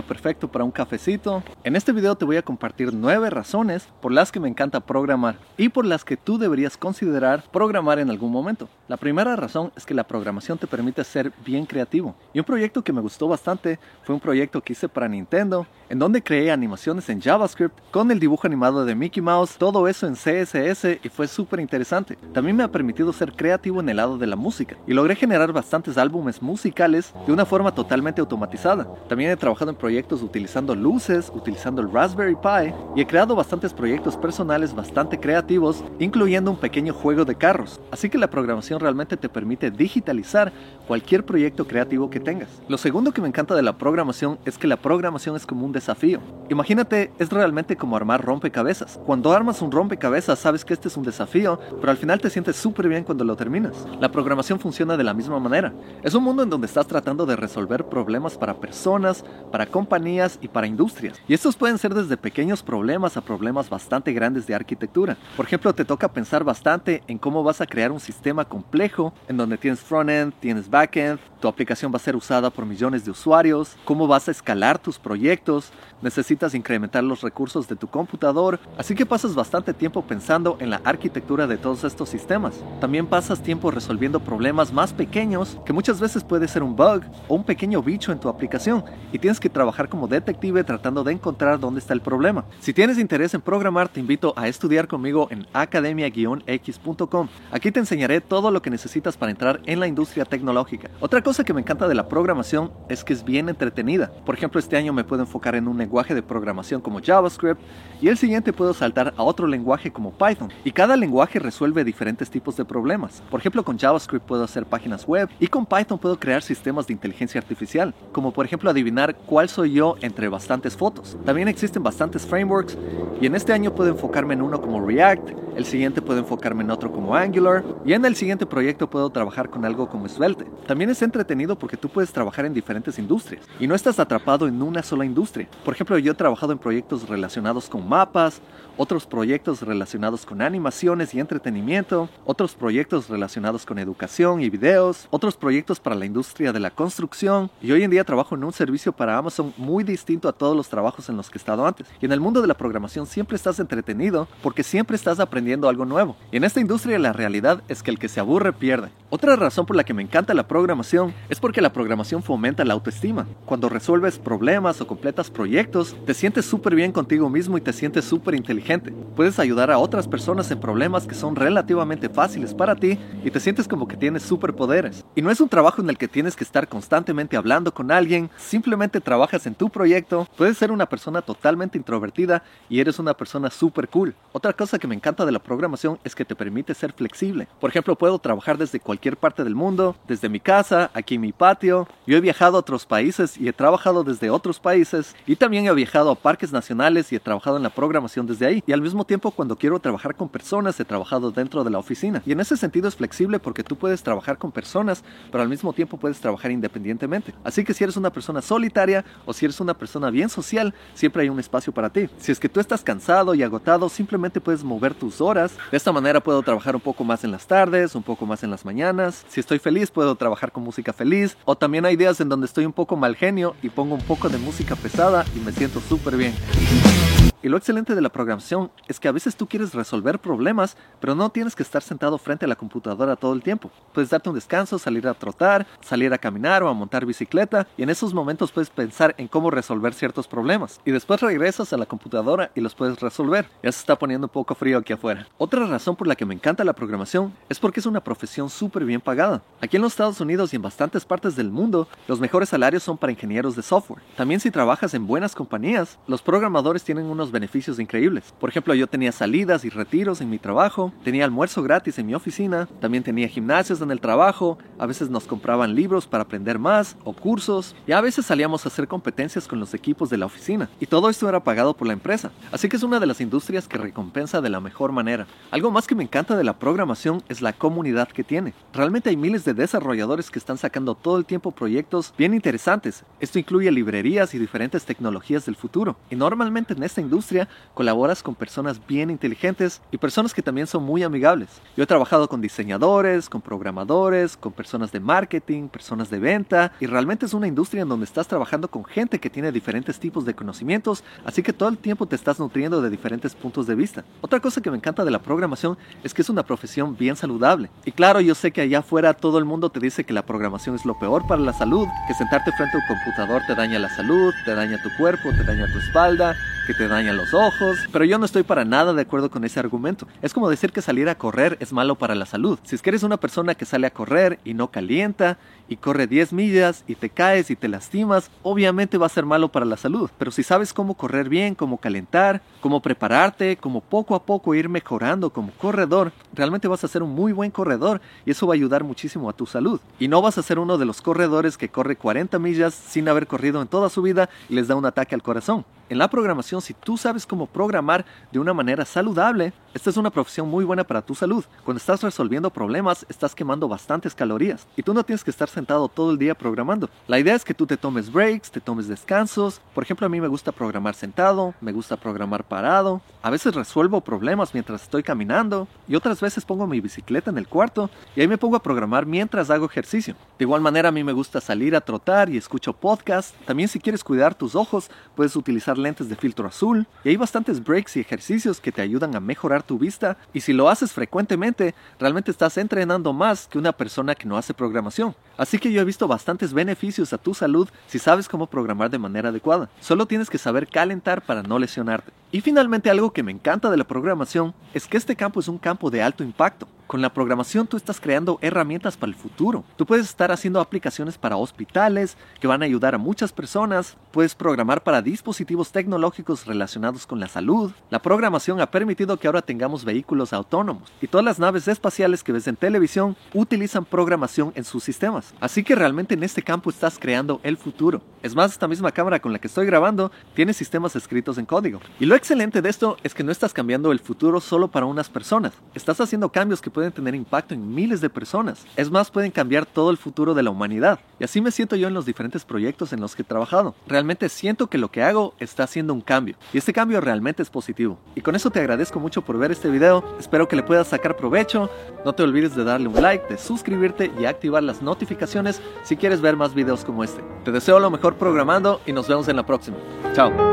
perfecto para un cafecito. En este video te voy a compartir 9 razones por las que me encanta programar y por las que tú deberías considerar programar en algún momento. La primera razón es que la programación te permite ser bien creativo. Y un proyecto que me gustó bastante fue un proyecto que hice para Nintendo, en donde creé animaciones en JavaScript con el dibujo animado de Mickey Mouse, todo eso en CSS y fue súper interesante. También me ha permitido ser creativo en el lado de la música y logré generar bastantes álbumes musicales de una forma totalmente automatizada. También he trabajado en proyectos utilizando luces, utilizando el Raspberry Pi y he creado bastantes proyectos personales bastante creativos, incluyendo un pequeño juego de carros. Así que la programación realmente te permite digitalizar cualquier proyecto creativo que tengas. Lo segundo que me encanta de la programación es que la programación es como un desafío. Imagínate, es realmente como armar rompecabezas. Cuando armas un rompecabezas sabes que este es un desafío, pero al final te sientes súper bien cuando lo terminas. La programación funciona de la misma manera. Es un mundo en donde estás tratando de resolver problemas para personas, para compañías y para industrias. Y estos pueden ser desde pequeños problemas a problemas bastante grandes de arquitectura. Por ejemplo, te toca pensar bastante en cómo vas a crear un sistema complejo en donde tienes frontend, tienes backend, tu aplicación va a ser usada por millones de usuarios, cómo vas a escalar tus proyectos, necesitas incrementar los recursos de tu computador, así que pasas bastante tiempo pensando en la arquitectura de todos estos sistemas. También pasas tiempo resolviendo problemas más pequeños que muchas veces puede ser un bug o un pequeño bicho en tu aplicación y tienes que trabajar como detective tratando de encontrar dónde está el problema. Si tienes interés en programar, te invito a estudiar conmigo en academia-x.com. Aquí te enseñaré todo lo que necesitas para entrar en la industria tecnológica. Otra cosa que me encanta de la programación es que es bien entretenida. Por ejemplo, este año me puedo enfocar en un lenguaje de programación como JavaScript y el siguiente puedo saltar a otro lenguaje como Python. Y cada lenguaje resuelve diferentes tipos de problemas. Por ejemplo, con JavaScript puedo hacer páginas web y con Python puedo crear sistemas de inteligencia artificial, como por ejemplo adivinar cuál soy yo entre bastantes fotos. También existen bastantes frameworks y en este año puedo enfocarme en uno como React, el siguiente puedo enfocarme en otro como Angular y en el siguiente proyecto puedo trabajar con algo como Svelte. También es entretenido porque tú puedes trabajar en diferentes industrias y no estás atrapado en una sola industria. Por ejemplo, yo he trabajado en proyectos relacionados con mapas, otros proyectos relacionados con animaciones y entretenimiento, otros proyectos relacionados con educación y videos, otros proyectos para la industria de la construcción y hoy en día trabajo en un servicio para Amazon muy distinto a todos los trabajos en los que he estado antes. Y en el mundo de la programación siempre estás entretenido porque siempre estás aprendiendo algo nuevo. Y en esta industria la realidad es que el que se aburre pierde. Otra razón por la que me encanta la programación es porque la programación fomenta la autoestima. Cuando resuelves problemas o completas proyectos, te sientes súper bien contigo mismo y te sientes súper inteligente. Puedes ayudar a otras personas en problemas que son relativamente fáciles para ti y te sientes como que tienes superpoderes. Y no es un trabajo en el que tienes que estar constantemente hablando con alguien, simplemente trabajas en tu proyecto, puedes ser una persona totalmente introvertida y eres una persona súper cool. Otra cosa que me encanta de la programación es que te permite ser flexible. Por ejemplo, puedo trabajar desde cualquier parte del mundo, desde mi casa, aquí en mi patio. Yo he viajado a otros países y he trabajado desde otros países y también he viajado a parques nacionales y he trabajado en la programación desde ahí. Y al mismo tiempo, cuando quiero trabajar con personas, he trabajado dentro de la oficina. Y en ese sentido es flexible porque tú puedes trabajar con personas, pero al mismo tiempo puedes trabajar independientemente. Así que si eres una persona solitaria o si eres una persona bien social, siempre hay un espacio para ti. Si es que tú estás cansado y agotado, simplemente puedes mover tus horas. De esta manera puedo trabajar un poco más en las tardes, un poco más en las mañanas. Si estoy feliz, puedo trabajar con música feliz. O también hay días en donde estoy un poco mal genio y pongo un poco de música pesada y me siento súper bien. Y lo excelente de la programación es que a veces tú quieres resolver problemas, pero no tienes que estar sentado frente a la computadora todo el tiempo. Puedes darte un descanso, salir a trotar, salir a caminar o a montar bicicleta, y en esos momentos puedes pensar en cómo resolver ciertos problemas. Y después regresas a la computadora y los puedes resolver. Ya se está poniendo un poco frío aquí afuera. Otra razón por la que me encanta la programación es porque es una profesión súper bien pagada. Aquí en los Estados Unidos y en bastantes partes del mundo, los mejores salarios son para ingenieros de software. También si trabajas en buenas compañías, los programadores tienen beneficios increíbles. Por ejemplo, yo tenía salidas y retiros en mi trabajo, tenía almuerzo gratis en mi oficina, también tenía gimnasios en el trabajo, a veces nos compraban libros para aprender más o cursos, y a veces salíamos a hacer competencias con los equipos de la oficina. Y todo esto era pagado por la empresa. Así que es una de las industrias que recompensa de la mejor manera. Algo más que me encanta de la programación es la comunidad que tiene. Realmente hay miles de desarrolladores que están sacando todo el tiempo proyectos bien interesantes. Esto incluye librerías y diferentes tecnologías del futuro. Y normalmente en esta industria colaboras con personas bien inteligentes y personas que también son muy amigables. Yo he trabajado con diseñadores, con programadores, con personas de marketing, personas de venta y realmente es una industria en donde estás trabajando con gente que tiene diferentes tipos de conocimientos, así que todo el tiempo te estás nutriendo de diferentes puntos de vista. Otra cosa que me encanta de la programación es que es una profesión bien saludable. Y claro, yo sé que allá afuera todo el mundo te dice que la programación es lo peor para la salud, que sentarte frente a un computador te daña la salud, te daña tu cuerpo, te daña tu espalda, que te dañan los ojos, pero yo no estoy para nada de acuerdo con ese argumento. Es como decir que salir a correr es malo para la salud. Si es que eres una persona que sale a correr y no calienta y corre 10 millas y te caes y te lastimas, obviamente va a ser malo para la salud. Pero si sabes cómo correr bien, cómo calentar, cómo prepararte, cómo poco a poco ir mejorando como corredor, realmente vas a ser un muy buen corredor y eso va a ayudar muchísimo a tu salud. Y no vas a ser uno de los corredores que corre 40 millas sin haber corrido en toda su vida y les da un ataque al corazón. En la programación, si tú sabes cómo programar de una manera saludable, esta es una profesión muy buena para tu salud. Cuando estás resolviendo problemas, estás quemando bastantes calorías y tú no tienes que estar sentado todo el día programando. La idea es que tú te tomes breaks, te tomes descansos. Por ejemplo, a mí me gusta programar sentado, me gusta programar parado. A veces resuelvo problemas mientras estoy caminando y otras veces pongo mi bicicleta en el cuarto y ahí me pongo a programar mientras hago ejercicio. De igual manera, a mí me gusta salir a trotar y escucho podcasts. También si quieres cuidar tus ojos, puedes utilizar lentes de filtro azul y hay bastantes breaks y ejercicios que te ayudan a mejorar tu vista y si lo haces frecuentemente realmente estás entrenando más que una persona que no hace programación. Así que yo he visto bastantes beneficios a tu salud si sabes cómo programar de manera adecuada. Solo tienes que saber calentar para no lesionarte. Y finalmente algo que me encanta de la programación es que este campo es un campo de alto impacto. Con la programación tú estás creando herramientas para el futuro. Tú puedes estar haciendo aplicaciones para hospitales que van a ayudar a muchas personas. Puedes programar para dispositivos tecnológicos relacionados con la salud. La programación ha permitido que ahora tengamos vehículos autónomos. Y todas las naves espaciales que ves en televisión utilizan programación en sus sistemas. Así que realmente en este campo estás creando el futuro. Es más, esta misma cámara con la que estoy grabando tiene sistemas escritos en código. Y lo excelente de esto es que no estás cambiando el futuro solo para unas personas. Estás haciendo cambios que pueden pueden tener impacto en miles de personas. Es más, pueden cambiar todo el futuro de la humanidad. Y así me siento yo en los diferentes proyectos en los que he trabajado. Realmente siento que lo que hago está haciendo un cambio. Y este cambio realmente es positivo. Y con eso te agradezco mucho por ver este video. Espero que le puedas sacar provecho. No te olvides de darle un like, de suscribirte y activar las notificaciones si quieres ver más videos como este. Te deseo lo mejor programando y nos vemos en la próxima. Chao.